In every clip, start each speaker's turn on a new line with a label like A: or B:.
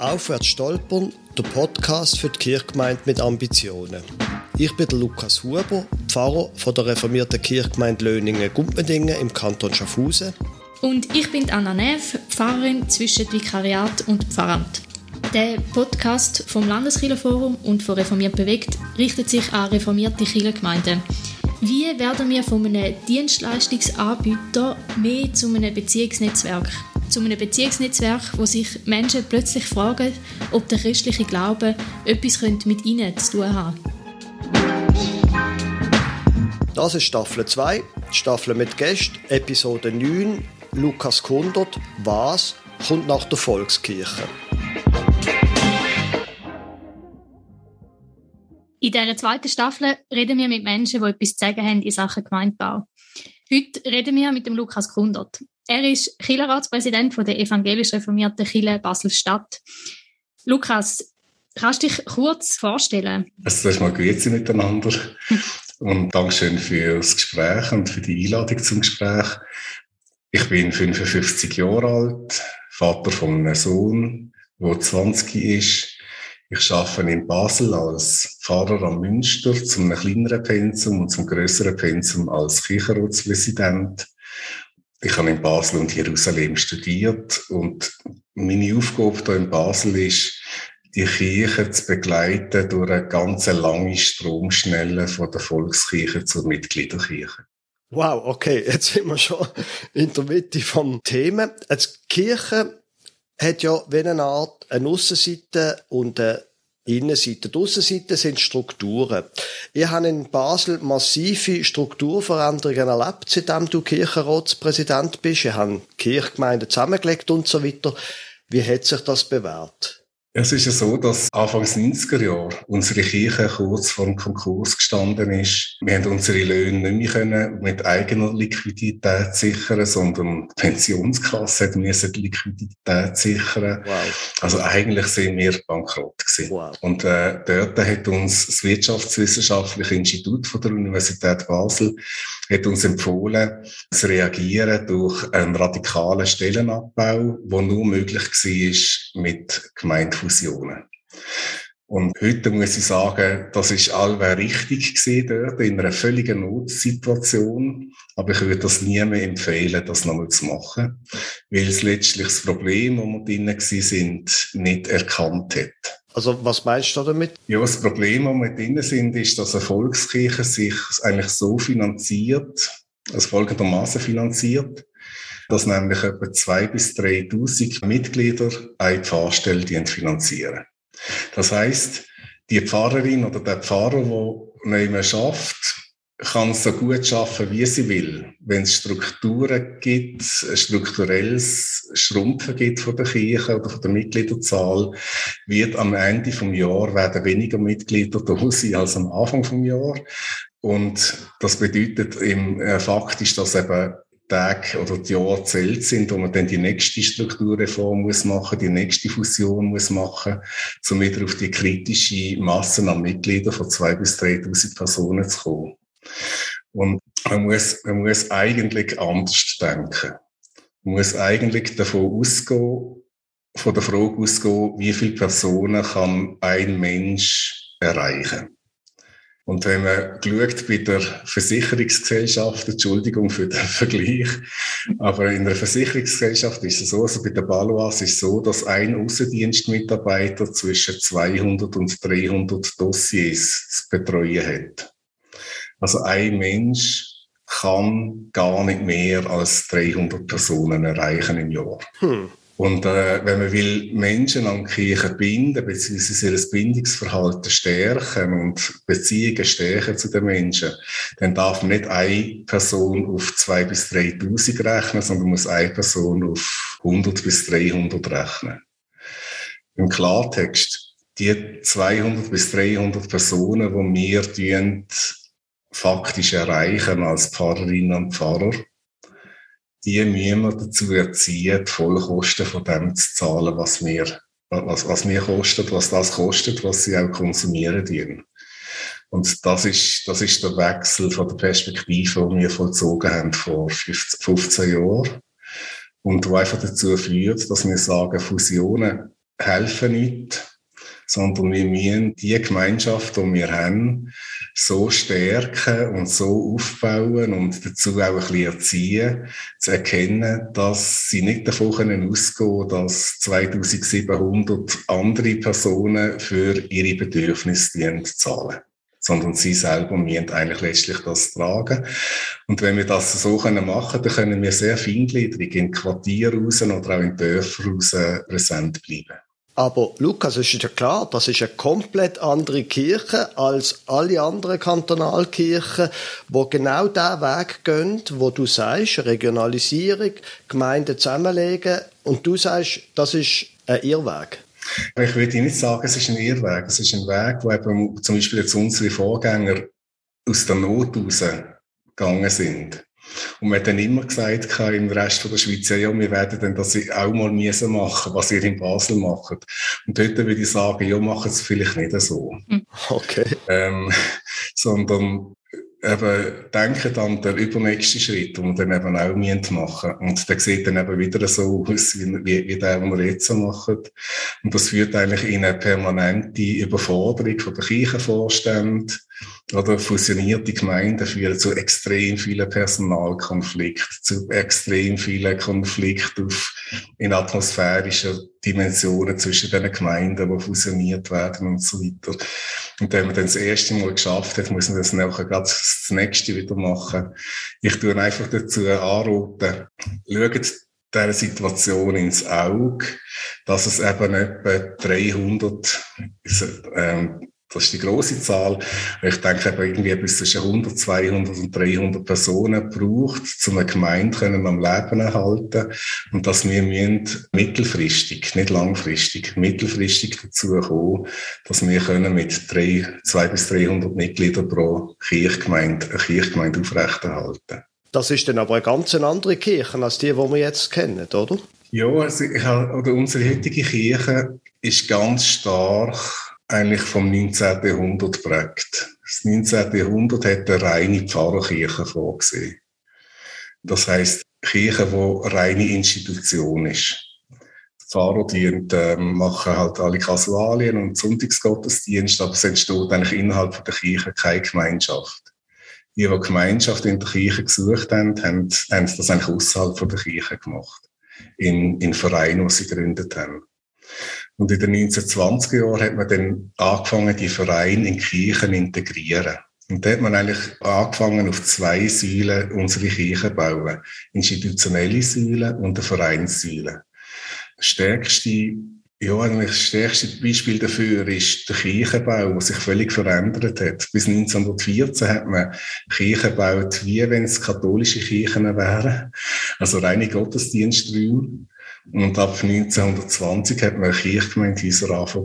A: Aufwärts stolpern, der Podcast für die Kirchgemeinde mit Ambitionen. Ich bin der Lukas Huber, Pfarrer von der reformierten Kirchgemeinde Löningen-Gumpendingen im Kanton Schaffhausen.
B: Und ich bin Anna Neff, Pfarrerin zwischen Vikariat und Pfarramt. Der Podcast vom Landeskirchenforum und von Reformiert bewegt richtet sich an reformierte Kirchengemeinden. Wie werden wir von einem Dienstleistungsanbieter mehr zu einem Beziehungsnetzwerk? Zu einem Beziehungsnetzwerk, wo sich Menschen plötzlich fragen, ob der christliche Glaube etwas mit ihnen zu tun hat.
A: Das ist Staffel 2, Staffel mit Gästen, Episode 9, Lukas Kundert, Was kommt nach der Volkskirche?
B: In dieser zweiten Staffel reden wir mit Menschen, die etwas zu sagen haben in Sachen Gemeindebau. Heute reden wir mit dem Lukas Kundert. Er ist Kirchenratspräsident der evangelisch reformierten Kirche Basel-Stadt. Lukas, kannst du dich kurz vorstellen?
C: Also zuerst mal Grüezi miteinander und Dankeschön für das Gespräch und für die Einladung zum Gespräch. Ich bin 55 Jahre alt, Vater von einem Sohn, der 20 ist ich arbeite in Basel als Pfarrer am Münster zum kleineren Pensum und zum größeren Pensum als Kirchenratspräsident. Ich habe in Basel und Jerusalem studiert und meine Aufgabe hier in Basel ist, die Kirche zu begleiten durch eine ganz lange Stromschnelle von der Volkskirche zur Mitgliederkirche.
A: Wow, okay, jetzt sind wir schon in der Mitte vom Thema. Als Kirche hat ja wie eine Art eine Aussenseite und eine Innenseite. Die Aussenseite sind Strukturen. Ich habe in Basel massive Strukturveränderungen erlebt, seitdem du Kirchenratspräsident bist. Ich habe Kirchgemeinden zusammengelegt und so weiter. Wie hat sich das bewährt?
C: Es ist ja so, dass Anfangs 90er Jahre unsere Kirche kurz vor dem Konkurs gestanden ist. Wir haben unsere Löhne nicht mehr können mit eigener Liquidität sichern, sondern die Pensionskasse müssen die Liquidität sichern. Wow. Also eigentlich sind wir bankrott gewesen. Wow. Und äh, dort hat uns das Wirtschaftswissenschaftliche Institut von der Universität Basel hat uns empfohlen, zu reagieren durch einen radikalen Stellenabbau, der nur möglich war mit Gemeindefusionen. Und heute muss ich sagen, das ist allweil richtig gewesen dort, in einer völligen Notsituation. Aber ich würde das nie mehr empfehlen, das nochmal zu machen, weil es letztlich das Problem, wo wir drinnen sind, nicht erkannt hat.
A: Also was meinst du damit?
C: Ja, das Problem, wo wir drin sind, ist, dass eine Volkskirche sich eigentlich so finanziert, also folgendermaßen finanziert, dass nämlich etwa 2.000 bis 3.000 Mitglieder eine Pfarrstelle finanzieren. Das heißt, die Pfarrerin oder der Pfarrer, der nicht mehr schafft, kann so gut schaffen, wie sie will. Wenn es Strukturen gibt, strukturelles Schrumpfen gibt von der Kirche oder von der Mitgliederzahl, wird am Ende vom Jahr werden weniger Mitglieder da sein als am Anfang vom Jahr. Und das bedeutet im äh, faktisch, dass eben Tage oder die Jahre zählt sind, wo man dann die nächste Strukturreform muss machen, die nächste Fusion muss machen, um wieder auf die kritische Masse an Mitgliedern von zwei bis 3.000 Personen zu kommen. Und man muss, man muss eigentlich anders denken. Man muss eigentlich davon ausgehen, von der Frage ausgehen, wie viele Personen kann ein Mensch erreichen. Und wenn man schaut bei der Versicherungsgesellschaft, Entschuldigung für den Vergleich, aber in der Versicherungsgesellschaft ist es so, also bei der Balois ist es so, dass ein Außendienstmitarbeiter zwischen 200 und 300 Dossiers zu betreuen hat. Also ein Mensch kann gar nicht mehr als 300 Personen erreichen im Jahr. Hm. Und äh, wenn man will Menschen an die Kirche binden, beziehungsweise ihr Bindungsverhalten stärken und Beziehungen stärken zu den Menschen, dann darf man nicht eine Person auf zwei bis 3.000 rechnen, sondern muss eine Person auf 100 bis 300 rechnen. Im Klartext, die 200 bis 300 Personen, die wir faktisch erreichen als Pfarrerinnen und Pfarrer, die müssen wir dazu erziehen, die Vollkosten von dem zu zahlen, was wir, was, was mir kostet, was das kostet, was sie auch konsumieren. Und das ist, das ist der Wechsel von der Perspektive, den wir vollzogen haben vor 15 Jahren. Und wo einfach dazu führt, dass wir sagen, Fusionen helfen nicht, sondern wir müssen die Gemeinschaft, die wir haben, so stärken und so aufbauen und dazu auch ein bisschen erziehen, zu erkennen, dass sie nicht davon können ausgehen dass 2700 andere Personen für ihre Bedürfnisse zahlen sondern sie selber müssen eigentlich letztlich das tragen. Und wenn wir das so können machen, dann können wir sehr feingliedrig in Quartieren raus oder auch in Dörfern raus präsent bleiben.
A: Aber Lukas, es ist ja klar, das ist eine komplett andere Kirche als alle anderen Kantonalkirchen, wo genau der Weg gehen, wo du sagst, Regionalisierung, Gemeinden zusammenlegen und du sagst, das ist ein Irrweg.
C: Ich würde nicht sagen, es ist ein Irrweg. Es ist ein Weg, wo eben zum Beispiel jetzt unsere Vorgänger aus der Not rausgegangen sind. Und man hat dann immer gesagt, im Rest der Schweiz, ja, wir werden dann das auch mal müssen machen, was ihr in Basel macht. Und dort würde ich sagen, ja, machen es vielleicht nicht so.
A: Hm. Okay.
C: Ähm, sondern eben denken an den übernächsten Schritt, den wir dann eben auch machen müssen. Und der sieht dann eben wieder so aus, wie, wie, wie der, den wir jetzt machen. Und das führt eigentlich in eine permanente Überforderung von der Kirchenvorstände, oder fusionierte Gemeinden führen zu extrem vielen Personalkonflikten, zu extrem vielen Konflikten auf, in atmosphärischen Dimensionen zwischen den Gemeinden, die fusioniert werden und so weiter. Und wenn man dann das erste Mal geschafft hat, muss man das nachher gerade das nächste wieder machen. Ich tue einfach dazu anraten, schaut dieser Situation ins Auge, dass es eben etwa 300 ähm, das ist die große Zahl. Ich denke, irgendwie bis zwischen 100, 200 und 300 Personen braucht, um eine Gemeinde können am Leben erhalten. Und dass wir müssen mittelfristig, nicht langfristig, mittelfristig dazu kommen, dass wir können mit drei, zwei bis 300 Mitgliedern pro Kirchgemeinde eine Kirchgemeinde aufrechterhalten.
A: Das ist dann aber eine ganz andere Kirche als die, die wir jetzt kennen, oder?
C: Ja, also oder unsere heutige Kirche ist ganz stark eigentlich vom 19. Jahrhundert prägt. Das 19. Jahrhundert hat eine reine Pfarrerkirche vorgesehen. Das heißt Kirche, wo reine Institution ist. Die Pfarrer die, äh, machen halt alle Kasualien und Sonntagsgottesdienst, aber es entsteht eigentlich innerhalb der Kirche keine Gemeinschaft. Die, die Gemeinschaft in der Kirche gesucht haben, haben, haben das eigentlich außerhalb der Kirche gemacht. In, in Vereinen, die sie gegründet haben. Und in den 1920er Jahren hat man dann angefangen, die Vereine in Kirchen integrieren. Und da hat man eigentlich angefangen, auf zwei Säulen unsere Kirchen zu bauen. Institutionelle Säulen und eine Vereinssäule. Das stärkste, ja, eigentlich das stärkste Beispiel dafür ist der Kirchenbau, der sich völlig verändert hat. Bis 1914 hat man Kirchen gebaut, wie wenn es katholische Kirchen wären. Also reine Gottesdiensträume. Und ab 1920 hat man eine Kirchgemeinde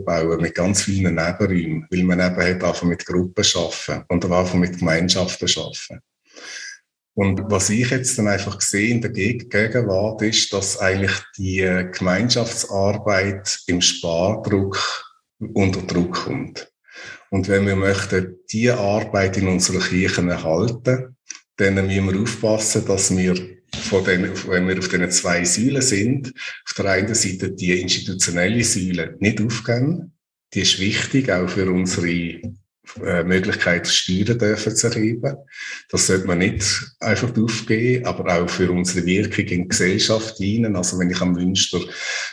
C: bauen mit ganz vielen Nebenräumen, weil man eben hat angefangen mit Gruppen arbeiten und angefangen mit Gemeinschaften arbeiten. Und was ich jetzt dann einfach sehe in der Gegenwart ist, dass eigentlich die Gemeinschaftsarbeit im Spardruck unter Druck kommt. Und wenn wir möchten, diese Arbeit in unseren Kirchen erhalten, dann müssen wir aufpassen, dass wir von den, wenn wir auf den zwei Säulen sind, auf der einen Seite die institutionelle Säule nicht aufgeben. Die ist wichtig, auch für unsere äh, Möglichkeit, Steuern dürfen zu erheben. Das sollte man nicht einfach aufgeben, aber auch für unsere Wirkung in die Gesellschaft dienen. Also wenn ich am Münster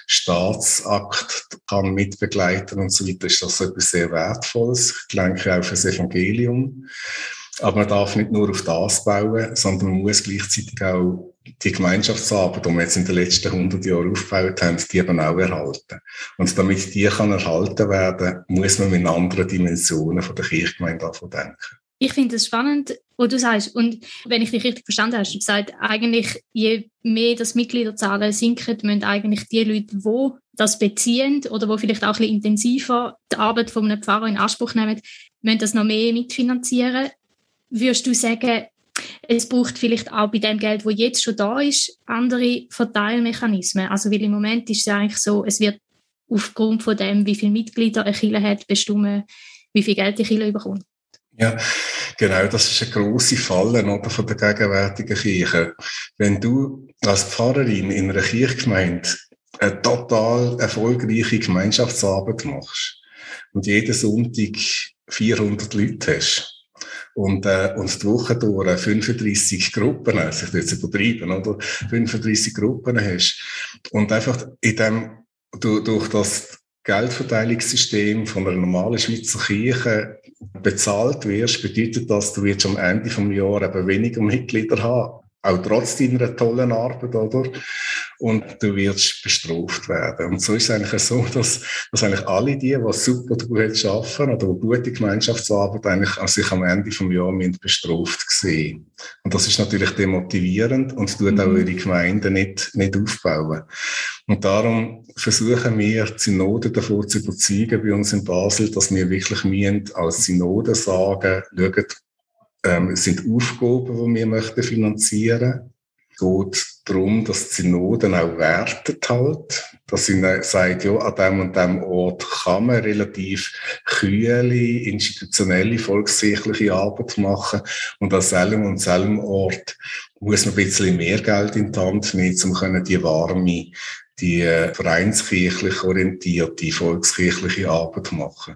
C: Staatsakt kann mitbegleiten und so weiter, ist das etwas sehr Wertvolles. Ich denke auch für das Evangelium. Aber man darf nicht nur auf das bauen, sondern man muss gleichzeitig auch die Gemeinschaftsarbeit, die wir jetzt in den letzten 100 Jahren aufgebaut haben, die eben auch erhalten. Und damit die kann erhalten werden, muss man mit anderen Dimensionen von der Kirchgemeinde davon denken.
B: Ich finde es spannend, was du sagst. Und wenn ich dich richtig verstanden habe, du gesagt, eigentlich, je mehr das Mitgliederzahlen sinken, müssen eigentlich die Leute, die das beziehen oder wo vielleicht auch ein bisschen intensiver die Arbeit von einem Pfarrer in Anspruch nehmen, müssen das noch mehr mitfinanzieren. Würdest du sagen, es braucht vielleicht auch bei dem Geld, wo jetzt schon da ist, andere Verteilmechanismen. Also weil im Moment ist es eigentlich so, es wird aufgrund von dem, wie viele Mitglieder eine Kirche hat, bestimmen, wie viel Geld die Kirche bekommt.
C: Ja, genau, das ist eine grosse Falle oder, von der gegenwärtigen Kirche. Wenn du als Pfarrerin in einer Kirchgemeinde eine total erfolgreiche Gemeinschaftsarbeit machst und jeden Sonntag 400 Leute hast und, äh, und die Woche durch 35 Gruppen, also ich will jetzt übertreiben, oder? 35 Gruppen hast und einfach in dem, durch, durch das Geldverteilungssystem von einer normalen Schweizer Kirche bezahlt wirst, bedeutet das, du wirst am Ende des Jahres eben weniger Mitglieder haben auch trotz deiner tollen Arbeit, oder? Und du wirst bestraft werden. Und so ist es eigentlich so, dass, dass eigentlich alle die, die super gut arbeiten oder gute Gemeinschaftsarbeit eigentlich an sich am Ende vom Jahr bestraft sehen. Und das ist natürlich demotivierend und tut auch mhm. eure Gemeinde nicht, nicht aufbauen. Und darum versuchen wir, die Synode davor zu überzeugen bei uns in Basel, dass wir wirklich als Synode sagen, schaut, ähm, es sind Aufgaben, die wir möchten finanzieren. Es geht darum, dass die Synoden auch wertet halt. Dass sie sagt, ja, an dem und dem Ort kann man relativ kühle, institutionelle, volkssicherliche Arbeit machen. Und an selben und selben Ort muss man ein bisschen mehr Geld in die Hand nehmen, um die warme die äh, vereinskirchlich orientierte, volkskirchliche Arbeit machen.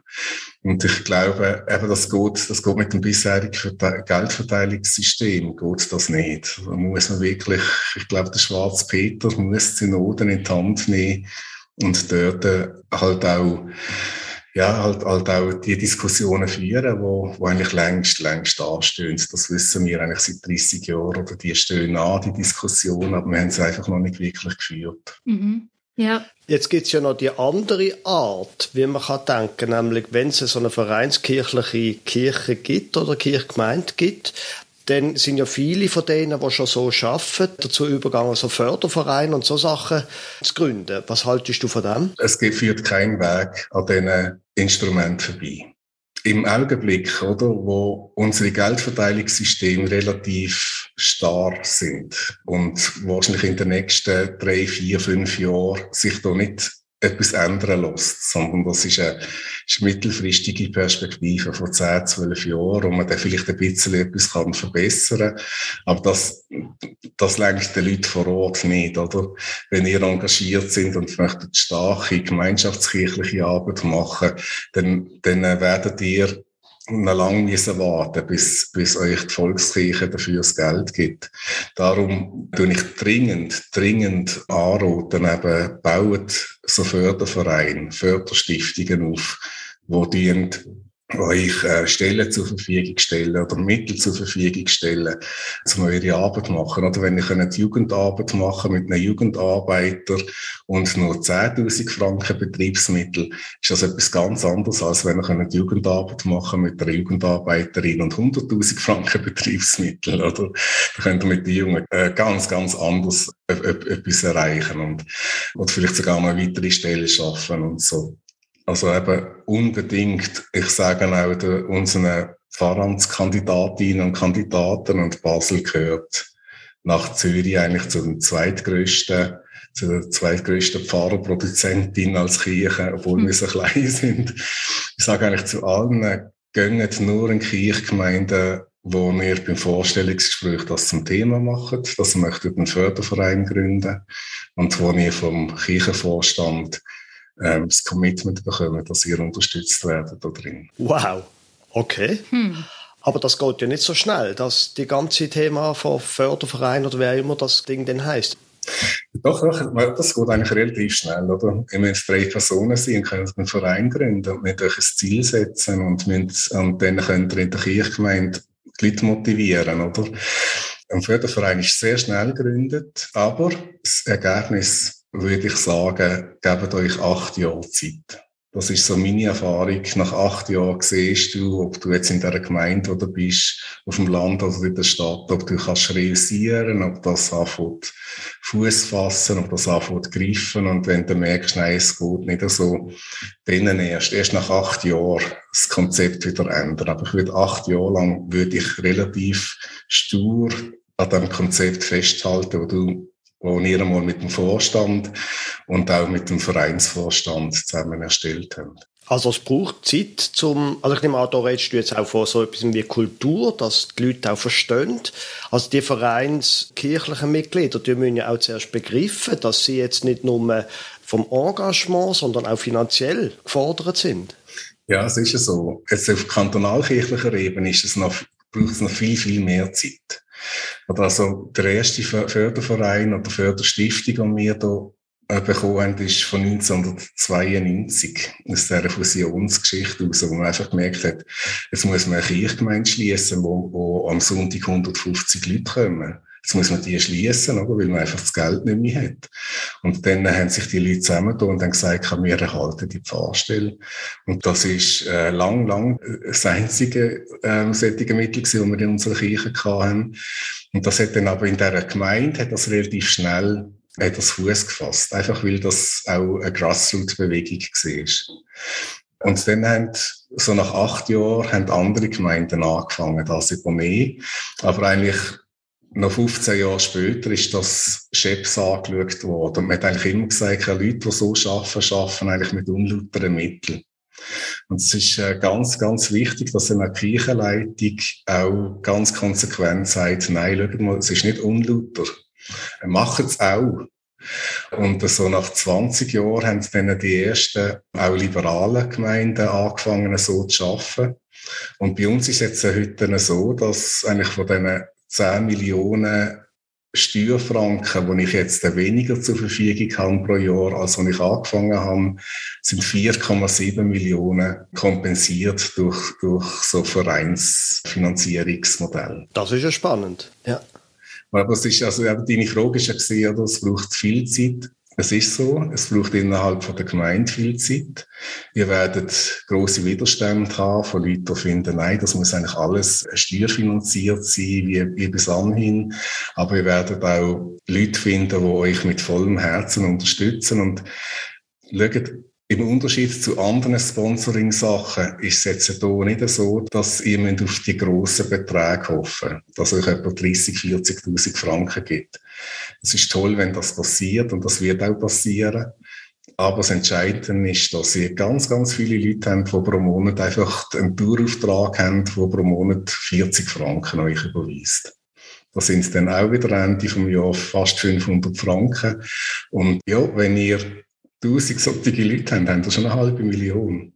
C: Und ich glaube, eben das geht, das geht mit dem bisherigen Geldverteilungssystem, geht das nicht. Da muss man wirklich, ich glaube, der Schwarz Peter muss Synoden in die Hand nehmen und dort äh, halt auch ja, halt, halt auch die Diskussionen führen, wo, wo eigentlich längst, längst anstehen. Das wissen wir eigentlich seit 30 Jahren oder die stehen an, die Diskussionen, aber wir haben sie einfach noch nicht wirklich geführt.
B: Mhm. Ja.
A: Jetzt gibt es ja noch die andere Art, wie man kann denken, nämlich wenn es so eine vereinskirchliche Kirche gibt oder Kirchgemeinde gibt, dann sind ja viele von denen, die schon so arbeiten, dazu übergegangen, so Fördervereine und so Sachen zu gründen. Was haltest du von dem?
C: Es führt keinen Weg an diesen Instrumenten vorbei. Im Augenblick, oder, wo unsere Geldverteilungssysteme relativ starr sind und wahrscheinlich in den nächsten drei, vier, fünf Jahren sich da nicht etwas ändern lässt, sondern das ist eine, ist eine mittelfristige Perspektive von 10, 12 Jahren, wo man dann vielleicht ein bisschen etwas kann verbessern kann. Aber das, das lenkt den Leuten vor Ort nicht, oder? Wenn ihr engagiert sind und möchtet starke gemeinschaftskirchliche Arbeit machen, dann, dann werdet ihr noch lange müssen warten, bis, bis euch die Volkskirche dafür das Geld gibt. Darum tue ich dringend, dringend anraten, eben, baut so Fördervereine, Förderstiftungen auf, wo dienen, euch äh, Stellen zur Verfügung stellen oder Mittel zur Verfügung stellen, um eure Arbeit machen. Oder wenn ihr könnt Jugendarbeit machen mit einem Jugendarbeiter und nur 10.000 Franken Betriebsmittel, ist das etwas ganz anderes, als wenn ihr könnt Jugendarbeit machen mit einer Jugendarbeiterin und 100.000 Franken Betriebsmittel. Oder da könnt ihr mit den Jungen äh, ganz, ganz anders etwas erreichen und, oder vielleicht sogar noch weitere Stellen schaffen und so. Also eben unbedingt, ich sage auch der, unseren Pfarramtskandidatinnen und Kandidaten und Basel gehört nach Zürich eigentlich zu den zweitgrößten, zu der zweitgrößten Pfarrerproduzentin als Kirche, obwohl wir so klein sind. Ich sage eigentlich zu allen, gönnt nur in Kirchgemeinden, wo wir beim Vorstellungsgespräch das zum Thema machen, dass wir einen Förderverein gründen und wo wir vom Kirchenvorstand ähm, das Commitment bekommen, dass ihr unterstützt werdet da drin.
A: Wow, okay. Hm. Aber das geht ja nicht so schnell, dass die ganze Thema von Förderverein oder wer immer das Ding denn heißt.
C: Doch, doch, das geht eigentlich relativ schnell, oder? Wenn wir jetzt drei Personen sind, können wir einen Verein gründen und mit euch ein Ziel setzen und, müssen, und dann könnt ihr in der Kirchgemeinde die Leute motivieren, oder? Ein Förderverein ist sehr schnell gegründet, aber das Ergebnis würde ich sagen, gebt euch acht Jahre Zeit. Das ist so meine Erfahrung. Nach acht Jahren siehst du, ob du jetzt in der Gemeinde oder bist, auf dem Land oder in der Stadt, ob du kannst realisieren, ob das anfängt Fuß fassen, ob das anfängt greifen. Und wenn du merkst, nein, es geht nicht so, dann erst, erst nach acht Jahren das Konzept wieder ändern. Aber ich würde acht Jahre lang, würde ich relativ stur an dem Konzept festhalten, wo du wo wir einmal mit dem Vorstand und auch mit dem Vereinsvorstand zusammen erstellt haben.
A: Also es braucht Zeit zum, also ich nehme an, da redest du jetzt auch von so etwas wie Kultur, dass die Leute auch verstehen. Also die vereinskirchlichen Mitglieder, die müssen ja auch zuerst begreifen, dass sie jetzt nicht nur vom Engagement, sondern auch finanziell gefordert sind.
C: Ja, es ist ja so. Jetzt auf kantonalkirchlicher Ebene ist es noch, braucht es noch viel, viel mehr Zeit. Also der erste Förderverein oder Förderstiftung, die wir hier äh, bekommen haben, ist von 1992 aus dieser Fusionsgeschichte aus, wo man einfach gemerkt hat, jetzt muss man eine Kirchgemeinde schließen, wo, wo am Sonntag 150 Leute kommen. Jetzt muss man die schließen, oder? weil man einfach das Geld nicht mehr hat. Und dann haben sich die Leute zusammengetan und haben gesagt, wir erhalten die Pfarrstelle. Und das ist äh, lang, lang das einzige äh, solche Mittel das wir in unserer Kirche hatten. Und das hat dann aber in dieser Gemeinde, hat das relativ schnell hat das Fuß gefasst. Einfach weil das auch eine Grassroot-Bewegung war. Und dann haben, so nach acht Jahren, haben andere Gemeinden angefangen, das über mehr. Aber eigentlich noch 15 Jahre später ist das Scheps angeschaut worden. Und man hat eigentlich immer gesagt, Leute, die so arbeiten, arbeiten eigentlich mit unlauteren Mitteln. Und es ist äh, ganz, ganz wichtig, dass eine Kirchenleitung auch ganz konsequent sagt, nein, schaut mal, es ist nicht unlauter. Machen es auch. Und so nach 20 Jahren haben dann die ersten, auch liberalen Gemeinden angefangen, so zu arbeiten. Und bei uns ist es jetzt heute so, dass eigentlich von diesen 10 Millionen Steuerfranken, die ich jetzt weniger zur Verfügung habe pro Jahr, als als ich angefangen habe, sind 4,7 Millionen kompensiert durch, durch so Vereinsfinanzierungsmodelle.
A: Das ist ja spannend, ja.
C: Aber es ist, also, deine Frage ist ja gesehen, es braucht viel Zeit. Es ist so, es braucht innerhalb von der Gemeinde viel Zeit. Ihr werdet große Widerstände haben von Leuten, die finden, nein, das muss eigentlich alles steuerfinanziert sein, wie, wie bis anhin. Aber ihr werdet auch Leute finden, die euch mit vollem Herzen unterstützen und schaut, im Unterschied zu anderen Sponsoring-Sachen ist es jetzt hier nicht so, dass ihr auf die grossen Beträge hoffen dass euch etwa 30, 40.000 Franken gibt. Es ist toll, wenn das passiert und das wird auch passieren. Aber das Entscheidende ist, dass ihr ganz, ganz viele Leute habt, die pro Monat einfach einen Tourauftrag haben, die pro Monat 40 Franken euch überweist. Das sind dann auch wieder Ende vom Jahr fast 500 Franken. Und ja, wenn ihr 1000 solche Leute haben, haben das schon eine halbe Million.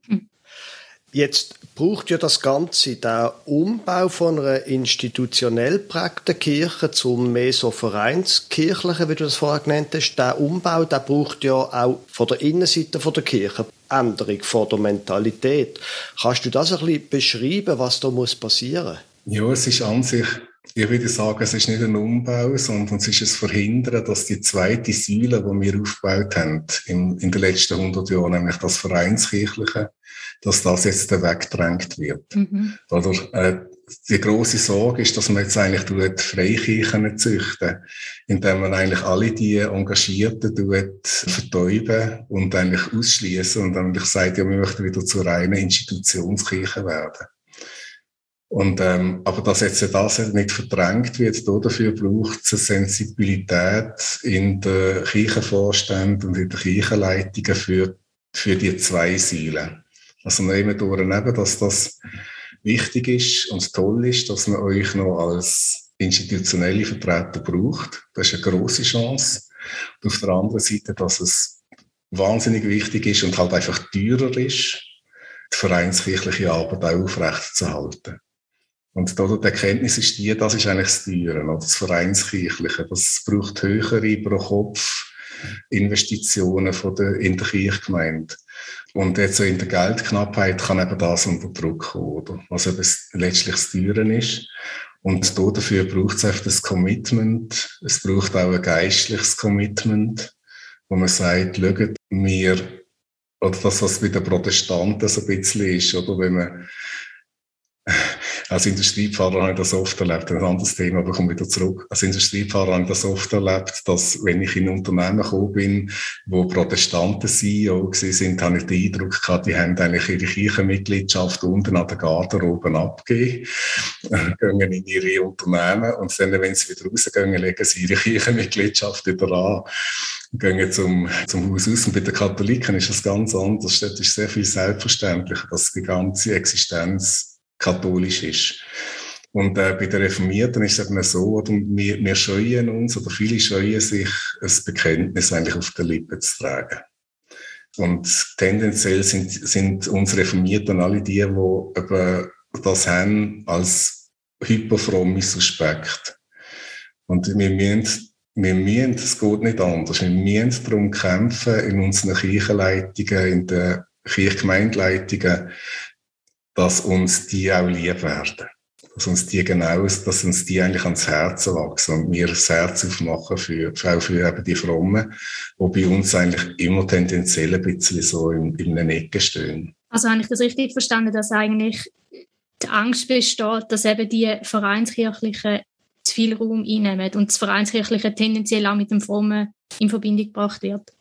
A: Jetzt braucht ja das Ganze den Umbau von einer institutionell prägten Kirche zum mehr so vereinskirchlichen, wie du das vorher genannt hast. Der Umbau, der braucht ja auch von der Innenseite der Kirche Änderung von der Mentalität. Kannst du das ein bisschen beschreiben, was da muss passieren?
C: Ja, es ist an sich ich würde sagen, es ist nicht ein Umbau, sondern es ist ein Verhindern, dass die zweite Säule, die wir aufgebaut haben in, in den letzten 100 Jahren, nämlich das Vereinskirchliche, dass das jetzt weggedrängt wird. Mhm. Oder, äh, die große Sorge ist, dass man jetzt eigentlich tut, Freikirchen züchten, indem man eigentlich alle die Engagierten tut, vertäuben und eigentlich ausschließen und dann eigentlich sagt, ja, wir möchten wieder zu reinen Institutionskirche werden. Und, ähm, aber dass jetzt das nicht verdrängt wird, dafür braucht es eine Sensibilität in der Kirchenvorstand und in der Kirchenleitungen für, für die zwei Säulen. Also nehmen durch eben, dass das wichtig ist und toll ist, dass man euch noch als institutionelle Vertreter braucht. Das ist eine große Chance. Und auf der anderen Seite, dass es wahnsinnig wichtig ist und halt einfach teurer ist, die vereinskirchliche Arbeit auch aufrechtzuerhalten. Und da die Erkenntnis ist die, das ist eigentlich das Teure, das Vereinskirchliche. Das braucht höhere pro Kopf Investitionen von der, in der Kirchgemeinde. Und jetzt so in der Geldknappheit kann eben das unter Druck kommen, oder? Was eben letztlich das Teure ist. Und dafür braucht es einfach das Commitment. Es braucht auch ein geistliches Commitment, wo man sagt, schaut, wir, oder das, was bei den Protestanten so ein bisschen ist, oder? Wenn man Als Industriefahrer habe ich das oft erlebt, ein anderes Thema, aber ich komme wieder zurück. Als Industriefahrer habe ich das oft erlebt, dass wenn ich in Unternehmen gekommen bin, wo Protestanten CEO sind, habe ich den Eindruck gehabt, die haben eigentlich ihre Kirchenmitgliedschaft unten an der Garderobe abgegeben, gehen in ihre Unternehmen und dann, wenn sie wieder rausgehen, legen sie ihre Kirchenmitgliedschaft wieder an gehen zum, zum Haus aus. Und bei den Katholiken ist das ganz anders. Dort ist sehr viel selbstverständlicher, dass die ganze Existenz katholisch ist. Und äh, bei den Reformierten ist es eben so, oder wir, wir scheuen uns, oder viele scheuen sich, ein Bekenntnis eigentlich auf der Lippe zu tragen. Und tendenziell sind, sind unsere Reformierten alle die, die das haben als hyperfromme Suspekt. Und wir müssen wir müssen, es geht nicht anders, wir müssen darum kämpfen, in unseren Kirchenleitungen, in den Kirchgemeindeleitungen, dass uns die auch lieb werden. Dass uns die genau, dass uns die eigentlich ans Herz wachsen und wir das Herz aufmachen für, auch für eben die Frommen, die bei uns eigentlich immer tendenziell ein bisschen so in, in einer Ecke stehen.
B: Also habe ich das richtig verstanden, dass eigentlich die Angst besteht, dass eben die vereinskirchlichen zu viel Raum einnehmen und das Vereinskirchliche tendenziell auch mit dem Frommen in Verbindung gebracht wird.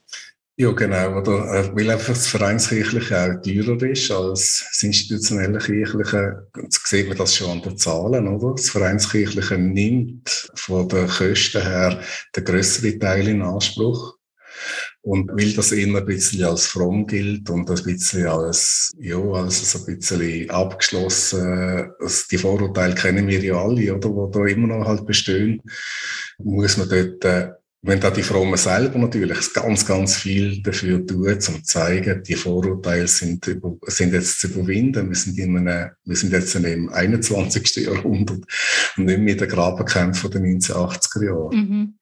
C: Ja, genau. Oder, äh, weil einfach das Vereinskirchliche auch teurer ist als das institutionelle Kirchliche. Jetzt sieht man das schon an den Zahlen, oder? Das Vereinskirchliche nimmt von den Kosten her den grösseren Teil in Anspruch. Und weil das immer ein bisschen als fromm gilt und ein bisschen als, ja, als ein bisschen abgeschlossen, also die Vorurteile kennen wir ja alle, oder, wo da immer noch halt bestehen, muss man dort, äh, wenn da die Frommen selber natürlich ganz, ganz viel dafür tun, um zu zeigen, die Vorurteile sind, sind jetzt zu überwinden. Wir sind, in einem, wir sind jetzt im 21. Jahrhundert und nicht mehr in den Grabenkämpfen der 1980er Jahre. Mhm.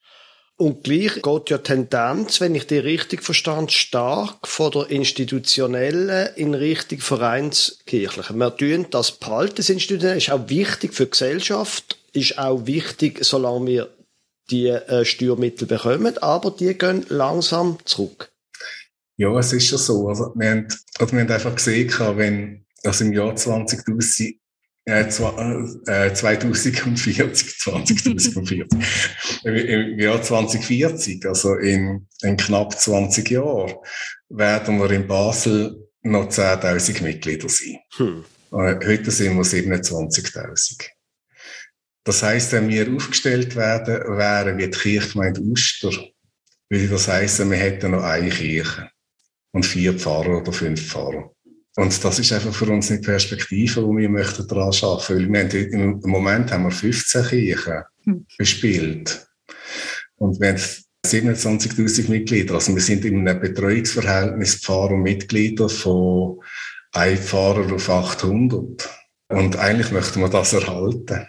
A: Und gleich geht ja Tendenz, wenn ich die richtig verstand, stark von der institutionellen in Richtung Vereinskirchlichen. Wir tun das behalten, das Institutionelle ist auch wichtig für die Gesellschaft, ist auch wichtig, solange wir die äh, Steuermittel bekommen, aber die gehen langsam zurück.
C: Ja, es ist ja so. Also, wir, haben, also wir haben einfach gesehen, wenn das im Jahr 20.000 äh, 2040, 2040. Im Jahr 2040, also in, in knapp 20 Jahren, werden wir in Basel noch 10.000 Mitglieder sein. Hm. Äh, heute sind wir 27.000. Das heisst, wenn wir aufgestellt werden, wären wie die Kirchgemeinde Uster, würde das heißen, wir hätten noch eine Kirche und vier Pfarrer oder fünf Pfarrer. Und das ist einfach für uns eine Perspektive, wo wir möchten daran arbeiten. Weil wir haben, im Moment haben wir 15 Kirchen hm. bespielt. Und wir haben 27.000 Mitglieder. Also wir sind in einem Betreuungsverhältnis Pfarrer und Mitglieder von ein Pfarrer auf 800. Und eigentlich möchten wir das erhalten.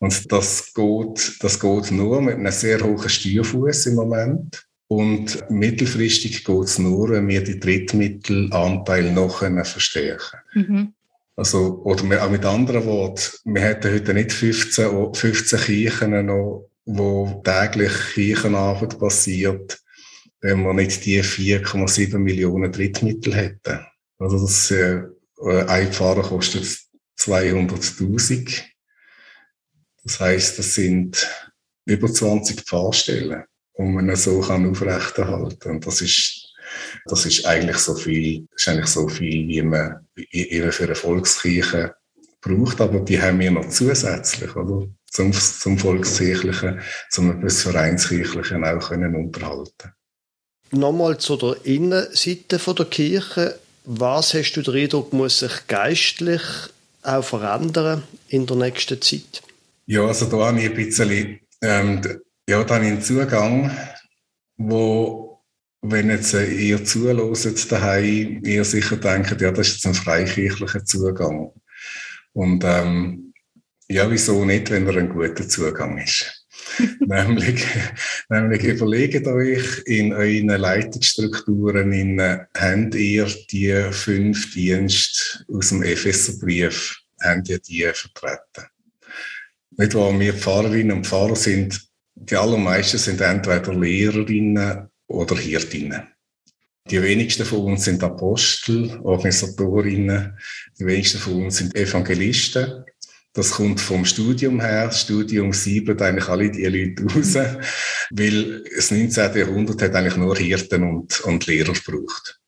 C: Und das geht, das geht nur mit einem sehr hohen Steuerfuß im Moment. Und mittelfristig geht es nur, wenn wir die Drittmittelanteil noch verstärken mhm. Also, oder auch mit anderen Worten, wir hätten heute nicht 15, 15 Kirchen noch, wo täglich Kirchenarbeit passiert, wenn wir nicht die 4,7 Millionen Drittmittel hätten. Also das, äh, ein Pfarrer kostet 200.000. Das heißt, das sind über 20 Pfarrstellen und man so kann aufrechterhalten. Und das ist, das ist eigentlich so viel, eigentlich so viel, wie man eben für eine Volkskirche braucht, aber die haben wir noch zusätzlich, oder? Zum, zum Volkskirchlichen, zum etwas Vereinskirchlichen auch können unterhalten.
A: Nochmal zu der Innenseite der Kirche. Was hast du den Eindruck, muss sich geistlich auch verändern in der nächsten Zeit?
C: Ja, also da habe ich ein bisschen ähm, ja, dann einen Zugang, wo, wenn jetzt äh, ihr zuhört daheim, ihr sicher denkt, ja, das ist jetzt ein freikirchlicher Zugang. Und ähm, ja, wieso nicht, wenn er ein guter Zugang ist? nämlich, nämlich überlegt euch in euren Leitungsstrukturen, in, äh, habt ihr die fünf Dienste aus dem Epheserbrief, habt ihr die vertreten? Nicht wahr, wir Pfarrerinnen und Pfarrer sind die allermeisten sind entweder Lehrerinnen oder Hirtinnen. Die wenigsten von uns sind Apostel, Organisatorinnen. Die wenigsten von uns sind Evangelisten. Das kommt vom Studium her. Das Studium siebelt eigentlich alle die Leute raus, weil das 19. Jahrhundert hat eigentlich nur Hirten und, und Lehrer gebraucht.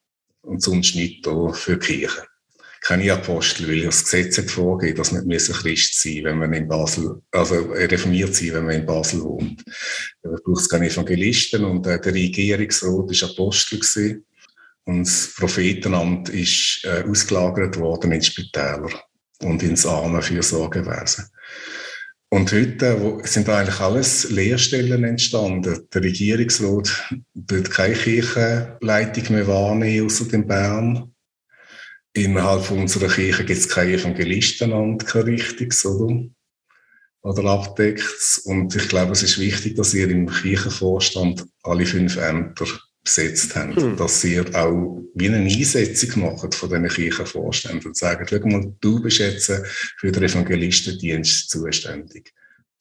C: Und sonst nicht da für die Kirche. Keine Apostel, weil das Gesetz hat vorgegeben, dass man Christ sein wenn man in Basel, also reformiert sein, wenn man in Basel wohnt. Da braucht es keine Evangelisten und äh, der Regierungsrat war Apostel gewesen. Und das Prophetenamt ist äh, ausgelagert worden in Spitäler und ins Armenfürsorgewesen. Und heute sind eigentlich alles Lehrstellen entstanden. Der Regierungsrat wird keine Kirchenleitung mehr wahrnehmen, außer in Bern. Innerhalb unserer Kirche gibt es keine Evangelistenamt, kein richtiges, oder? Oder abdeckt Und ich glaube, es ist wichtig, dass ihr im Kirchenvorstand alle fünf Ämter besetzt haben, hm. dass sie auch wie eine Einsetzung machen von diesen Kirchenvorständen und sagen, schau mal, du bist jetzt für den Evangelistendienst zuständig.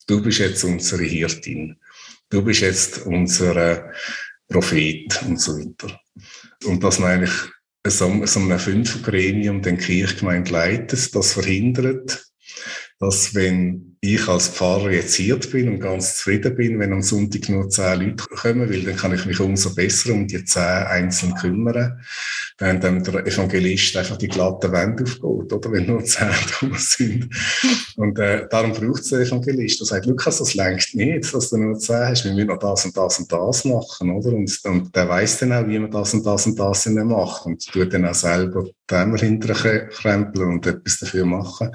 C: Du bist jetzt unsere Hirtin. Du bist jetzt unser Prophet und so weiter. Und dass man eigentlich so, einem Fünfergremium den Kirchgemeinde leitet, das verhindert, dass wenn ich als Pfarrer jetzt hier bin und ganz zufrieden bin, wenn am Sonntag nur zehn Leute kommen, weil dann kann ich mich umso besser um die zehn einzeln kümmern, wenn dann der Evangelist einfach die glatte Wand aufgeht, oder wenn nur zehn da sind. Und äh, darum braucht es einen Evangelist, der sagt, Lukas, das lenkt nicht, dass du nur zehn hast, wir müssen noch das und das und das machen, oder? Und, und der weiß dann auch, wie man das und das und das macht und tut dann auch selber die Ämter hinterher krempeln und etwas dafür machen.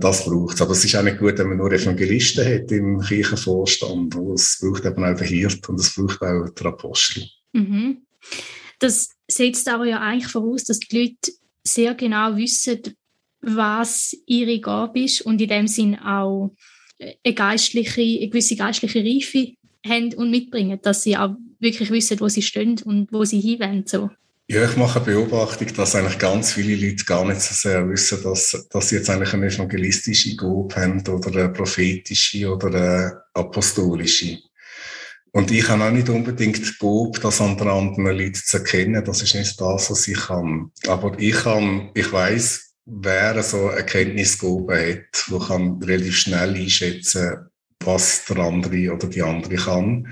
C: Das braucht es. Aber es ist auch nicht gut, wenn man nur Evangelisten hat im Kirchenvorstand. Es braucht eben auch den Hirt und es braucht auch den Apostel.
B: Mhm. Das setzt aber ja eigentlich voraus, dass die Leute sehr genau wissen, was ihre Gabe ist und in dem Sinn auch eine, geistliche, eine gewisse geistliche Reife haben und mitbringen, dass sie auch wirklich wissen, wo sie stehen und wo sie hinwollen. So.
C: Ja, ich mache eine Beobachtung, dass eigentlich ganz viele Leute gar nicht so sehr wissen, dass, dass sie jetzt eigentlich eine evangelistische Gabe haben oder eine prophetische oder eine apostolische. Und ich habe auch nicht unbedingt Gabe, das an den anderen Leuten zu erkennen. Das ist nicht das, was ich kann. Aber ich kann, ich weiss, wer so eine Kenntnisgabe hat, wo kann relativ schnell einschätzen, was der andere oder die andere kann.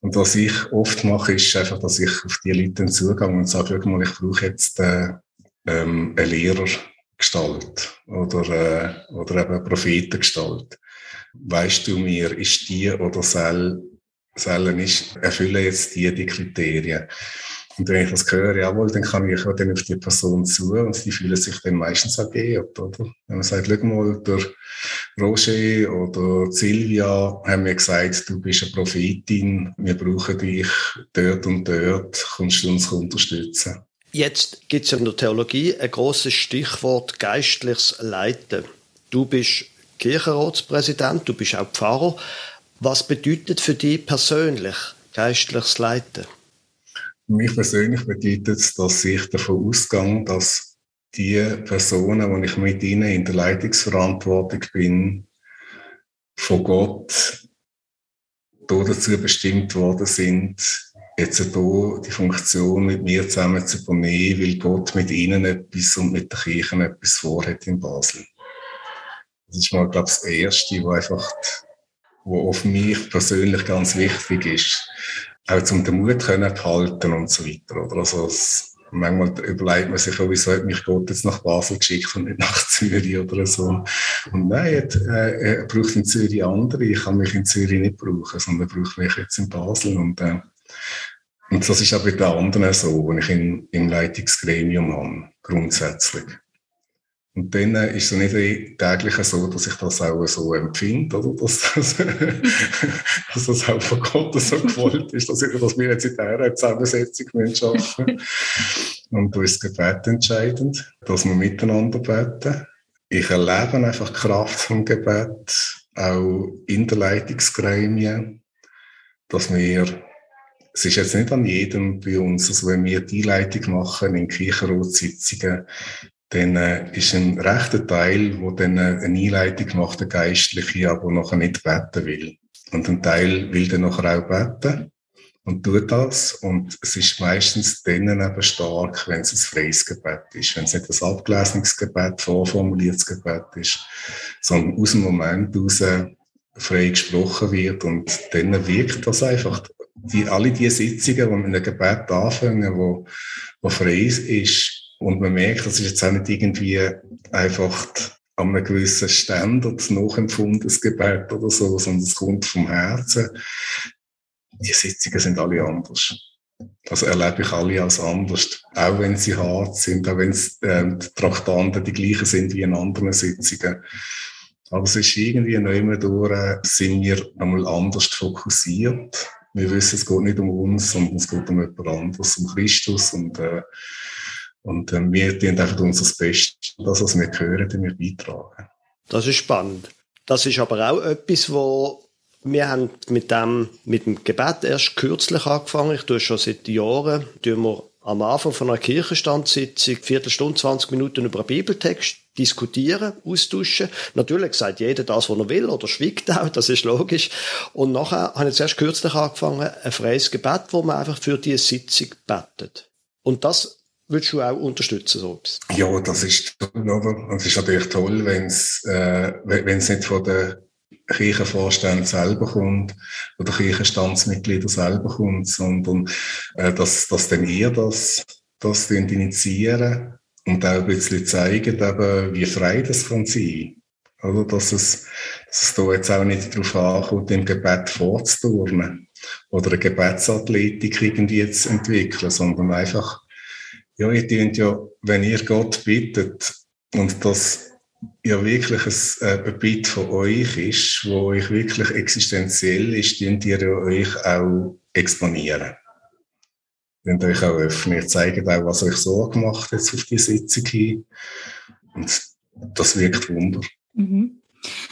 C: Und was ich oft mache, ist einfach, dass ich auf die Leute zugehe und sage, schau mal, ich brauche jetzt äh, ähm, eine Lehrergestalt oder, äh, oder eben eine Prophetengestalt. Weißt du mir, ist die oder Sel, Sellen ist, erfüllen jetzt die die Kriterien? Und wenn ich das höre, jawohl, dann kann ich auch dann auf die Person zu und die fühlen sich dann meistens auch geehrt, oder? Wenn man sagt, schau mal, der Roger oder Silvia haben mir gesagt, du bist eine Prophetin, wir brauchen dich dort und dort, kommst du uns unterstützen.
A: Jetzt gibt es in der Theologie ein großes Stichwort geistliches Leiten. Du bist Kirchenratspräsident, du bist auch Pfarrer. Was bedeutet für dich persönlich geistliches Leiten?
C: Für mich persönlich bedeutet es, dass ich davon ausgehe, dass die Personen, die ich mit ihnen in der Leitungsverantwortung bin, von Gott dazu bestimmt worden sind, jetzt hier die Funktion mit mir zusammen zu übernehmen, weil Gott mit ihnen etwas und mit der Kirche etwas vorhat in Basel. Das ist mal, glaube ich, das Erste, wo einfach, wo auf mich persönlich ganz wichtig ist auch zum den Mut können behalten und so weiter. Oder? Also, manchmal überlegt man sich auch, wieso hat mich Gott jetzt nach Basel geschickt und nicht nach Zürich oder so. Und nein, äh, er braucht in Zürich andere. Ich kann mich in Zürich nicht brauchen, sondern er braucht mich jetzt in Basel. Und, äh, und das ist auch bei den anderen so, wenn ich im Leitungsgremium habe, grundsätzlich. Und dann ist es nicht täglich so, dass ich das auch so empfinde, oder? Dass, das, dass das auch von Gott so gewollt ist, dass, ich, dass wir jetzt in dieser Zusammensetzung arbeiten Und da ist das Gebet entscheidend, dass wir miteinander beten. Ich erlebe einfach die Kraft vom Gebet, auch in der Leitungsgremie, dass wir es ist jetzt nicht an jedem bei uns, also wenn wir die Leitung machen in Kirchenratssitzungen, dann äh, ist ein rechter Teil, wo dann äh, eine Einleitung macht, der Geistliche, aber nachher nicht beten will. Und ein Teil will dann nachher auch beten. und tut das. Und es ist meistens dann eben stark, wenn es ein freies Gebet ist, wenn es nicht ein abgelesenes Gebet, vorformuliertes Gebet ist, sondern aus dem Moment heraus frei gesprochen wird und dann wirkt das einfach. Die, alle die Sitzungen, die mit einem Gebet anfangen, wo, wo frei ist und man merkt, das ist jetzt auch nicht irgendwie einfach an einem gewissen Standard nachempfundenes Gebet oder so, sondern es kommt vom Herzen die Sitzungen sind alle anders. Das erlebe ich alle als anders. Auch wenn sie hart sind, auch wenn äh, die Traktanten die gleichen sind wie in anderen Sitzungen. Aber es ist irgendwie noch immer durch, sind wir einmal anders fokussiert. Wir wissen, es geht nicht um uns, sondern es geht um jemand anderes, um Christus. Und, äh, und äh, wir tun einfach unser Bestes, das, was wir hören, wir beitragen.
A: Das ist spannend. Das ist aber auch etwas, wo wir haben mit dem, mit dem Gebet erst kürzlich angefangen. Ich tue schon seit Jahren, tun wir am Anfang von einer Kirchenstandssitzung Viertelstunde, 20 Minuten über einen Bibeltext diskutieren, austauschen. Natürlich sagt jeder das, was er will, oder schwiegt auch, das ist logisch. Und nachher habe ich erst kürzlich angefangen, ein freies Gebet, wo man einfach für diese Sitzung betet. Und das würdest du auch unterstützen, so
C: Ja, das ist toll, oder? Es ist natürlich toll, wenn es, äh, wenn es nicht von der Kirchenvorstand selber kommt oder Kirchenstandsmitglieder selber kommt, sondern äh, dass, dass dann ihr das, das initiieren und auch ein bisschen zeigen, eben, wie frei das kann sein. Oder dass es, dass es da jetzt auch nicht darauf ankommt, im Gebet vorzuturnen oder eine Gebetsathletik irgendwie zu entwickeln, sondern einfach, ja, ihr dient ja, wenn ihr Gott bittet und das ja wirklich ein, äh, Bit von euch ist, wo euch wirklich existenziell ist, dürft ihr euch auch exponieren. Ihr euch auch öffnen. Ihr zeigt auch, was euch so gemacht hat auf die Sitzung hin. Und das wirkt Wunder.
B: Mhm.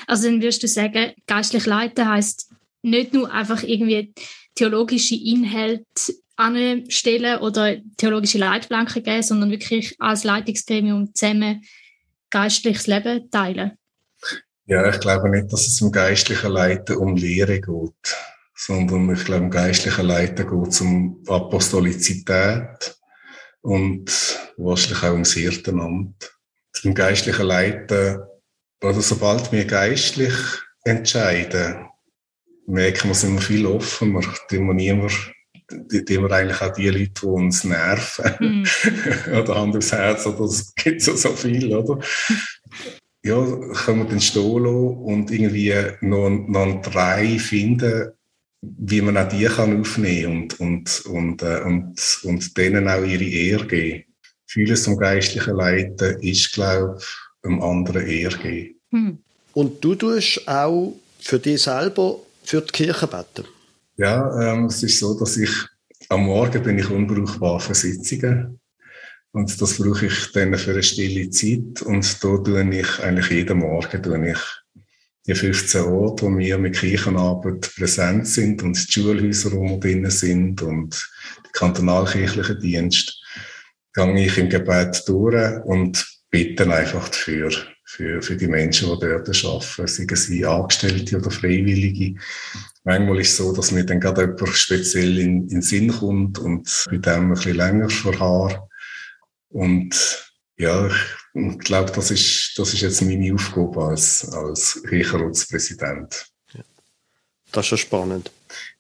B: Also dann würdest du sagen, geistlich leiten heißt nicht nur einfach irgendwie theologische Inhalte anstellen oder theologische Leitplanken geben, sondern wirklich als Leitungsgremium zusammen geistliches Leben teilen?
C: Ja, ich glaube nicht, dass es im geistlichen Leiten um Lehre geht, sondern ich glaube, im geistlichen Leiten geht es um Apostolizität und wahrscheinlich auch ums Hirtenamt. Im geistlichen Leiten, oder sobald wir geistlich entscheiden, merken wir, sind wir viel offener, die wir niemand die, die wir eigentlich auch die Leute, die uns nerven, mm. oder Hand aufs Herz, oder es gibt so, so viel, oder? Ja, können wir den stehen lassen und irgendwie noch, noch drei finden, wie man auch die kann aufnehmen und, und, und, äh, und, und denen auch ihre Ehre geben. Vieles zum geistlichen Leiten ist, glaube ich, einem anderen Ehre geben.
A: Hm. Und du tust auch für dich selber für die Kirche beten?
C: Ja, ähm, es ist so, dass ich am Morgen bin ich unbrauchbar für Sitzungen. Und das brauche ich dann für eine stille Zeit. Und da tue ich eigentlich jeden Morgen tue ich die 15 Orte, wo wir mit Kirchenarbeit präsent sind und die Schulhäuser, wo wir drin sind und die kantonalkirchlichen Dienste, gehe ich im Gebet durch und bitte einfach dafür, für, für die Menschen, die dort arbeiten, seien sie Angestellte oder Freiwillige. Manchmal ist es so, dass mir dann gerade jemand speziell in, in den Sinn kommt und mit dem ein bisschen länger verharrt. Und ja, ich glaube, das ist, das ist jetzt meine Aufgabe als, als Kirchenratspräsident. Ja.
A: Das ist schon spannend.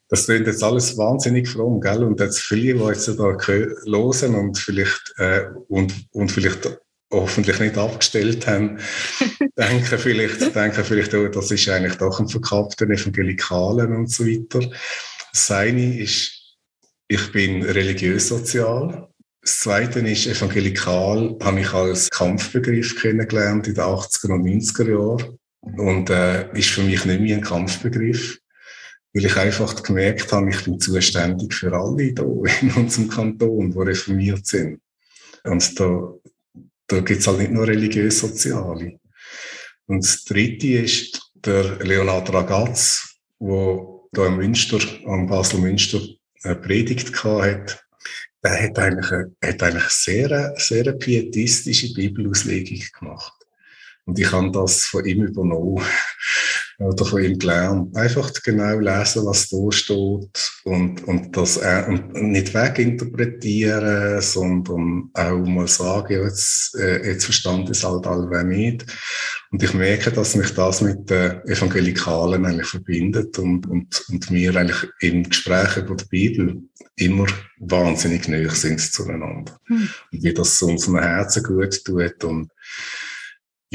C: Das klingt jetzt alles wahnsinnig fromm, gell? Und jetzt viele, die jetzt da hören und vielleicht, äh, und, und vielleicht hoffentlich nicht abgestellt haben, denken vielleicht, denken vielleicht auch, das ist eigentlich doch ein verkappter Evangelikalen und so weiter. Das eine ist, ich bin religiös-sozial. Das zweite ist, evangelikal habe ich als Kampfbegriff kennengelernt in den 80er und 90er Jahren. Und äh, ist für mich nicht mehr ein Kampfbegriff, weil ich einfach gemerkt habe, ich bin zuständig für alle hier in unserem Kanton, die reformiert sind. Und da da gibt es halt nicht nur religiös-soziale. Und das dritte ist der Leonard Ragaz, der da im Münster, am Basel Münster, eine Predigt gehabt hat. Der hat eigentlich eine, hat eigentlich sehr, sehr pietistische Bibelauslegung gemacht. Und ich habe das von ihm übernommen. Oder von ihm gelernt. Einfach genau lesen, was da steht und, und das äh, und nicht weginterpretieren, sondern auch mal sagen, ja, jetzt, äh, jetzt verstand ich es halt allweil nicht. Und ich merke, dass mich das mit den Evangelikalen eigentlich verbindet und, und, und wir eigentlich im Gespräch über die Bibel immer wahnsinnig nahe sind zueinander. Hm. Und wie das unserem Herzen gut tut und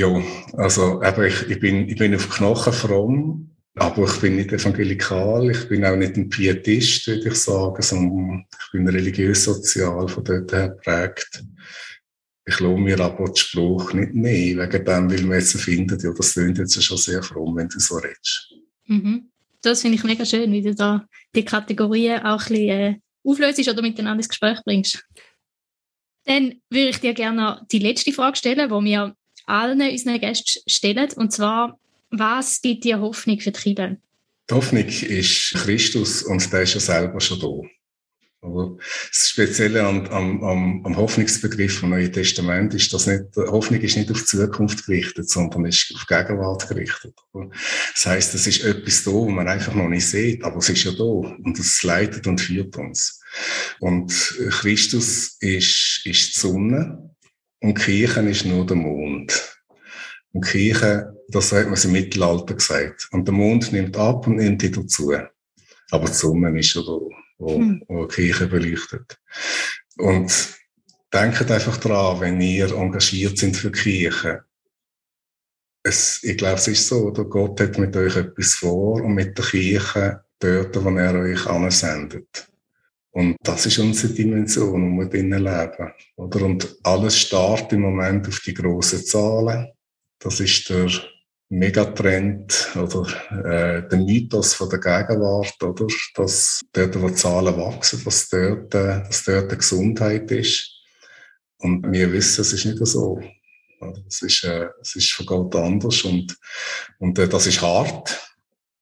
C: ja, also eben, ich, ich, bin, ich bin auf Knochen fromm, aber ich bin nicht evangelikal, ich bin auch nicht ein Pietist, würde ich sagen, sondern ich bin religiös-sozial von dort her geprägt. Ich lasse mir aber den Spruch nicht nehmen, wegen dem, weil man jetzt findet, ja, das klingt jetzt schon sehr fromm, wenn du so redest.
B: Mhm. Das finde ich mega schön, wie du da die Kategorien auch ein bisschen äh, auflöst oder miteinander ins Gespräch bringst. Dann würde ich dir gerne die letzte Frage stellen, die wir allen unseren Gästen stellen. Und zwar, was gibt dir Hoffnung für die Kirche?
C: Die Hoffnung ist Christus und der ist ja selber schon da. Aber das Spezielle am, am, am Hoffnungsbegriff vom Neuen Testament ist, dass nicht, Hoffnung ist nicht auf die Zukunft gerichtet, sondern ist auf die Gegenwart gerichtet. Das heißt, es ist etwas da, wo man einfach noch nicht sieht, aber es ist ja da und es leitet und führt uns. Und Christus ist, ist die Sonne und Kirchen ist nur der Mond. Und Kirche, das hat man im Mittelalter gesagt. Und der Mond nimmt ab und nimmt wieder zu. Aber die Sonne ist ja da, wo, hm. wo die Kirche beleuchtet. Und denkt einfach dran, wenn ihr engagiert sind für Kirche. Es, ich glaube, es ist so, oder Gott hat mit euch etwas vor und mit der Kirche dort, wo er euch ansendet. Und das ist unsere Dimension, wo wir drinnen leben. Oder? Und alles startet im Moment auf die grossen Zahlen. Das ist der Megatrend oder äh, der Mythos von der Gegenwart, oder? Dass dort, wo die Zahlen wachsen, dass dort, äh, dass dort eine Gesundheit ist. Und wir wissen, es ist nicht so. Es ist, äh, es ist von Gott anders und, und äh, das ist hart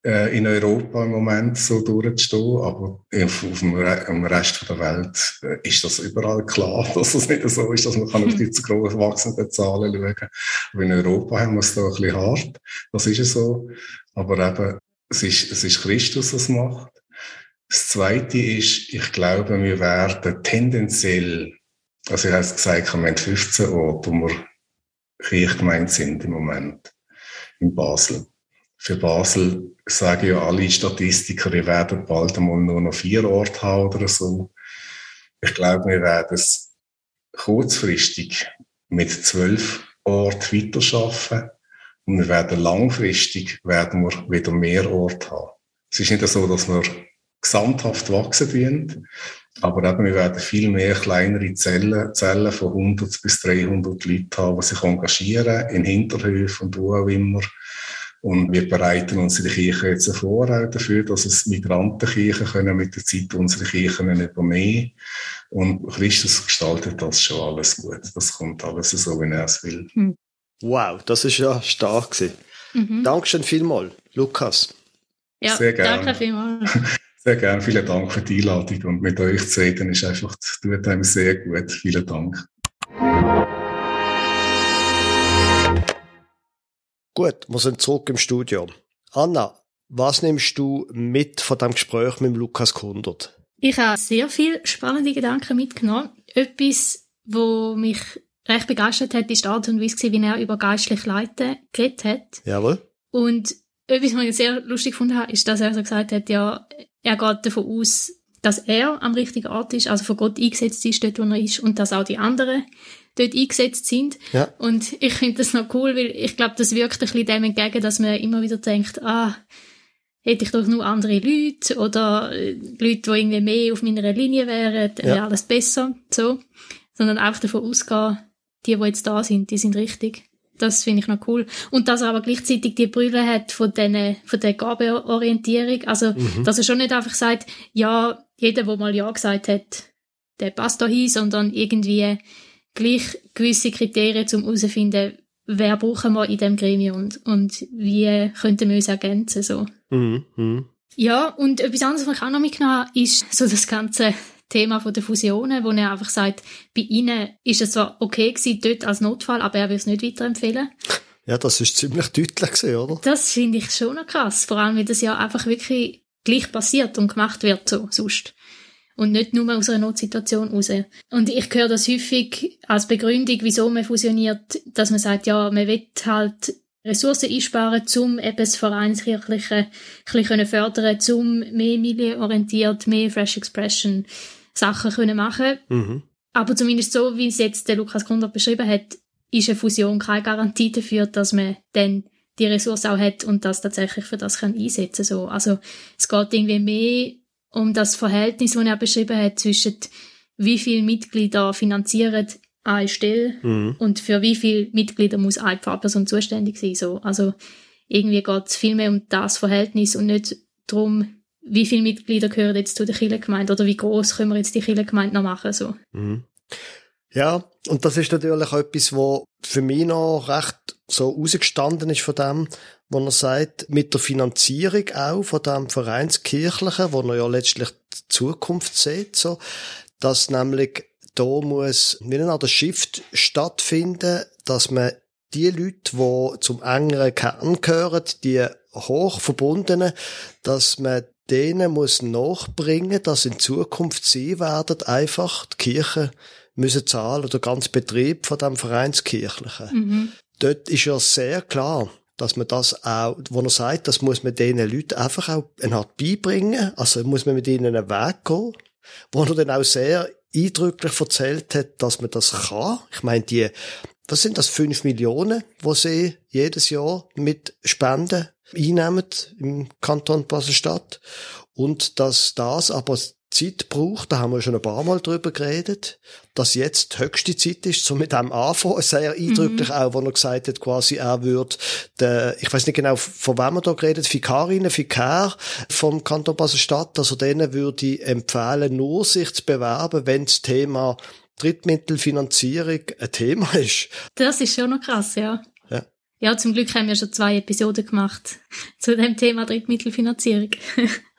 C: in Europa im Moment so durchzustehen, aber auf, auf dem, Re im Rest der Welt äh, ist das überall klar, dass es nicht so ist, dass man kann auf die zu groß wachsenden Zahlen schauen kann. Aber in Europa haben wir es da ein bisschen hart, das ist es so, aber eben, es ist, es ist Christus, was macht. Das Zweite ist, ich glaube, wir werden tendenziell, also ich habe es gesagt, wir haben 15 Orte, wo wir Kirchgemeinde sind im Moment, in Basel. Für Basel sagen ja alle Statistiker, wir werden bald einmal nur noch vier Orte haben oder so. Ich glaube, wir werden es kurzfristig mit zwölf Orten weiterschaffen und wir werden langfristig werden wir wieder mehr Orte haben. Es ist nicht so, dass wir gesamthaft wachsen werden, aber eben, wir werden viel mehr kleinere Zellen, Zellen von 100 bis 300 Leuten haben, die sich engagieren, in Hinterhöfen und wo auch immer und wir bereiten unsere Kirche jetzt vor dafür, dass es Migrantenkirchen können mit der Zeit unsere Kirchen übernehmen. Und Christus gestaltet das schon alles gut. Das kommt alles so, wie er es will. Hm.
A: Wow, das ist ja stark gewesen. Mhm. Dankeschön vielmals, Lukas.
B: Ja, Sehr gerne. danke vielmals.
C: Sehr gerne, vielen Dank für die Einladung und mit euch zu reden ist einfach, tut einem sehr gut. Vielen Dank.
A: Gut, wir sind zurück im Studio. Anna, was nimmst du mit von dem Gespräch mit Lukas Kundert?
B: Ich habe sehr viele spannende Gedanken mitgenommen. Etwas, wo mich recht begeistert hat, ist die Art und Weise, wie er über geistlich Leiten geredet hat.
A: Jawohl.
B: Und etwas, was ich sehr lustig gefunden habe, ist, dass er so gesagt hat, ja, er geht davon aus, dass er am richtigen Ort ist, also von Gott eingesetzt ist, dort wo er ist, und dass auch die anderen dort eingesetzt sind. Ja. Und ich finde das noch cool, weil ich glaube, das wirkt ein bisschen dem entgegen, dass man immer wieder denkt, ah, hätte ich doch nur andere Leute oder äh, Leute, die irgendwie mehr auf meiner Linie wären, dann wäre alles besser, so. Sondern einfach davon ausgehen, die, die jetzt da sind, die sind richtig. Das finde ich noch cool. Und dass er aber gleichzeitig die Brille hat von, den, von der Gabeorientierung. Also, mhm. dass er schon nicht einfach sagt, ja, jeder, der mal Ja gesagt hat, der passt da hin, sondern irgendwie gleich gewisse Kriterien, um herauszufinden, wer brauchen wir in diesem Gremium und, und wie könnten wir uns ergänzen. So. Mhm, mh. Ja, und etwas anderes, was ich auch noch mitgenommen habe, ist so das ganze Thema von der Fusionen, wo er einfach sagt, bei ihnen ist es zwar okay gewesen, dort als Notfall, aber er will es nicht weiterempfehlen.
A: Ja, das ist ziemlich deutlich gewesen, oder?
B: Das finde ich schon noch krass. Vor allem, weil das ja einfach wirklich gleich passiert und gemacht wird so sonst. Und nicht nur aus einer Notsituation raus. Und ich höre das häufig als Begründung, wieso man fusioniert, dass man sagt, ja, man will halt Ressourcen einsparen, um eben das Vereinskirchliche ein bisschen fördern um mehr milienorientiert, mehr Fresh Expression Sachen können machen mhm. Aber zumindest so, wie es jetzt der Lukas Kundert beschrieben hat, ist eine Fusion keine Garantie dafür, dass man dann die Ressource auch hat und das tatsächlich für das kann einsetzen so. Also es geht irgendwie mehr um das Verhältnis, das er beschrieben hat, zwischen wie viele Mitglieder finanzieren eine Stelle mhm. und für wie viele Mitglieder muss eine Pfarrperson zuständig sein. So. Also irgendwie geht es viel mehr um das Verhältnis und nicht darum, wie viele Mitglieder gehören jetzt zu der Kirchengemeinde oder wie groß können wir jetzt die Kirchengemeinde noch machen. So. Mhm.
A: Ja, und das ist natürlich etwas, wo für mich noch recht so rausgestanden ist von dem, wo er sagt, mit der Finanzierung auch von dem Vereinskirchlichen, wo er ja letztlich die Zukunft sieht, so, dass nämlich da muss wie eine Art Shift stattfinden, dass man die Leute, die zum engeren Kern gehören, die hoch verbundenen, dass man denen muss nachbringen, dass in Zukunft sie werden einfach die Kirche müssen zahlen oder ganz Betrieb von dem Vereinskirchlichen. Mhm. Dort ist ja sehr klar, dass man das auch, wo er sagt, das muss man diesen Leuten einfach auch eine Art beibringen, also muss man mit ihnen einen Weg gehen, wo er dann auch sehr eindrücklich erzählt hat, dass man das kann. Ich meine, die, was sind das, fünf Millionen, wo sie jedes Jahr mit Spenden einnehmen im Kanton Basel-Stadt. Und dass das aber Zeit braucht, da haben wir schon ein paar Mal drüber geredet, dass jetzt die höchste Zeit ist, so mit dem anfangen, sehr eindrücklich mhm. auch, wo er gesagt hat, quasi er würde, der, ich weiß nicht genau, von wem er da geredet, Fikarinnen, Fikar vom Kanton Basel-Stadt, also denen würde ich empfehlen, nur sich zu bewerben, wenn das Thema Drittmittelfinanzierung ein Thema ist.
B: Das ist schon noch krass, ja. Ja, ja zum Glück haben wir schon zwei Episoden gemacht zu dem Thema Drittmittelfinanzierung.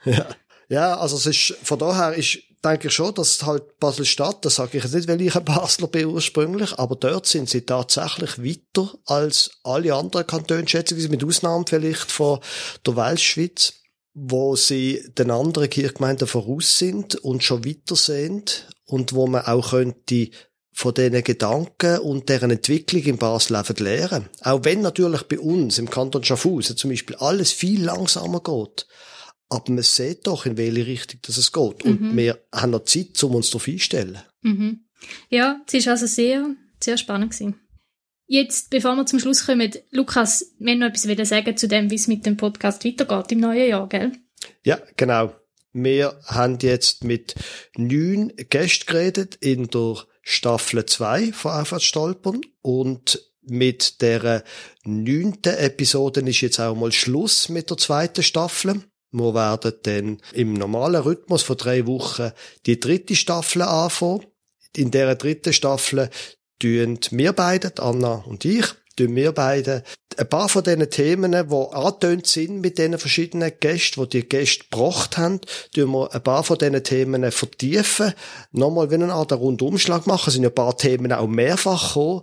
A: ja. Ja, also es ist, von daher ist, denke ich schon, dass halt Basel-Stadt, das sage ich jetzt nicht, weil ich ein Basler bin ursprünglich, aber dort sind sie tatsächlich weiter als alle anderen Kantone, ich, mit Ausnahme vielleicht von der Weltschweiz, wo sie den anderen Kirchgemeinden voraus sind und schon weiter sind und wo man auch könnte von diesen Gedanken und deren Entwicklung im Basel lernen. Auch wenn natürlich bei uns im Kanton Schaffhausen zum Beispiel alles viel langsamer geht. Aber man sieht doch, in welche Richtung das es geht. Und mhm. wir haben noch Zeit, um uns darauf einzustellen.
B: Mhm. Ja, es war also sehr, sehr spannend gewesen. Jetzt, bevor wir zum Schluss kommen, Lukas, wir noch etwas sagen zu dem, wie es mit dem Podcast weitergeht im neuen Jahr, gell?
A: Ja, genau. Wir haben jetzt mit neun Gästen geredet in der Staffel 2 von Aufwärts stolpern und mit der neunten Episode ist jetzt auch mal Schluss mit der zweiten Staffel. Wir werden dann im normalen Rhythmus von drei Wochen die dritte Staffel anfangen. In der dritten Staffel tun wir beide, Anna und ich, tun wir beide ein paar von diesen Themen, die angetönt sind mit diesen verschiedenen Gästen, die die Gäste gebracht haben, tun wir ein paar von diesen Themen vertiefen. Nochmal wie eine Art Rundumschlag machen. Es sind ein paar Themen auch mehrfach gekommen,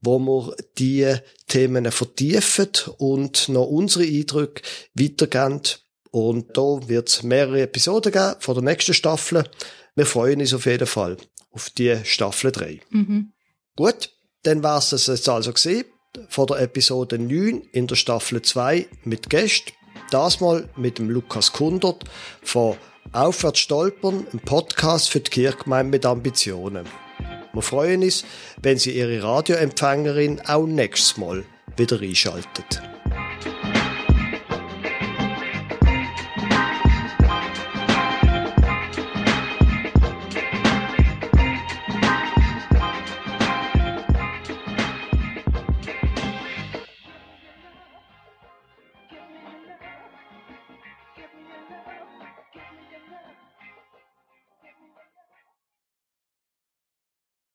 A: wo wir die Themen vertiefen und noch unsere Eindrücke weitergeben und da wird es mehrere Episoden geben von der nächsten Staffel. Wir freuen uns auf jeden Fall auf die Staffel 3. Mhm. Gut, dann war es das jetzt also gesehen von der Episode 9 in der Staffel 2 mit Gästen. Das mal mit dem Lukas Kundert von Aufwärts stolpern, ein Podcast für die Kirchgemeinde mit Ambitionen. Wir freuen uns, wenn Sie Ihre Radioempfängerin auch nächstes Mal wieder einschaltet.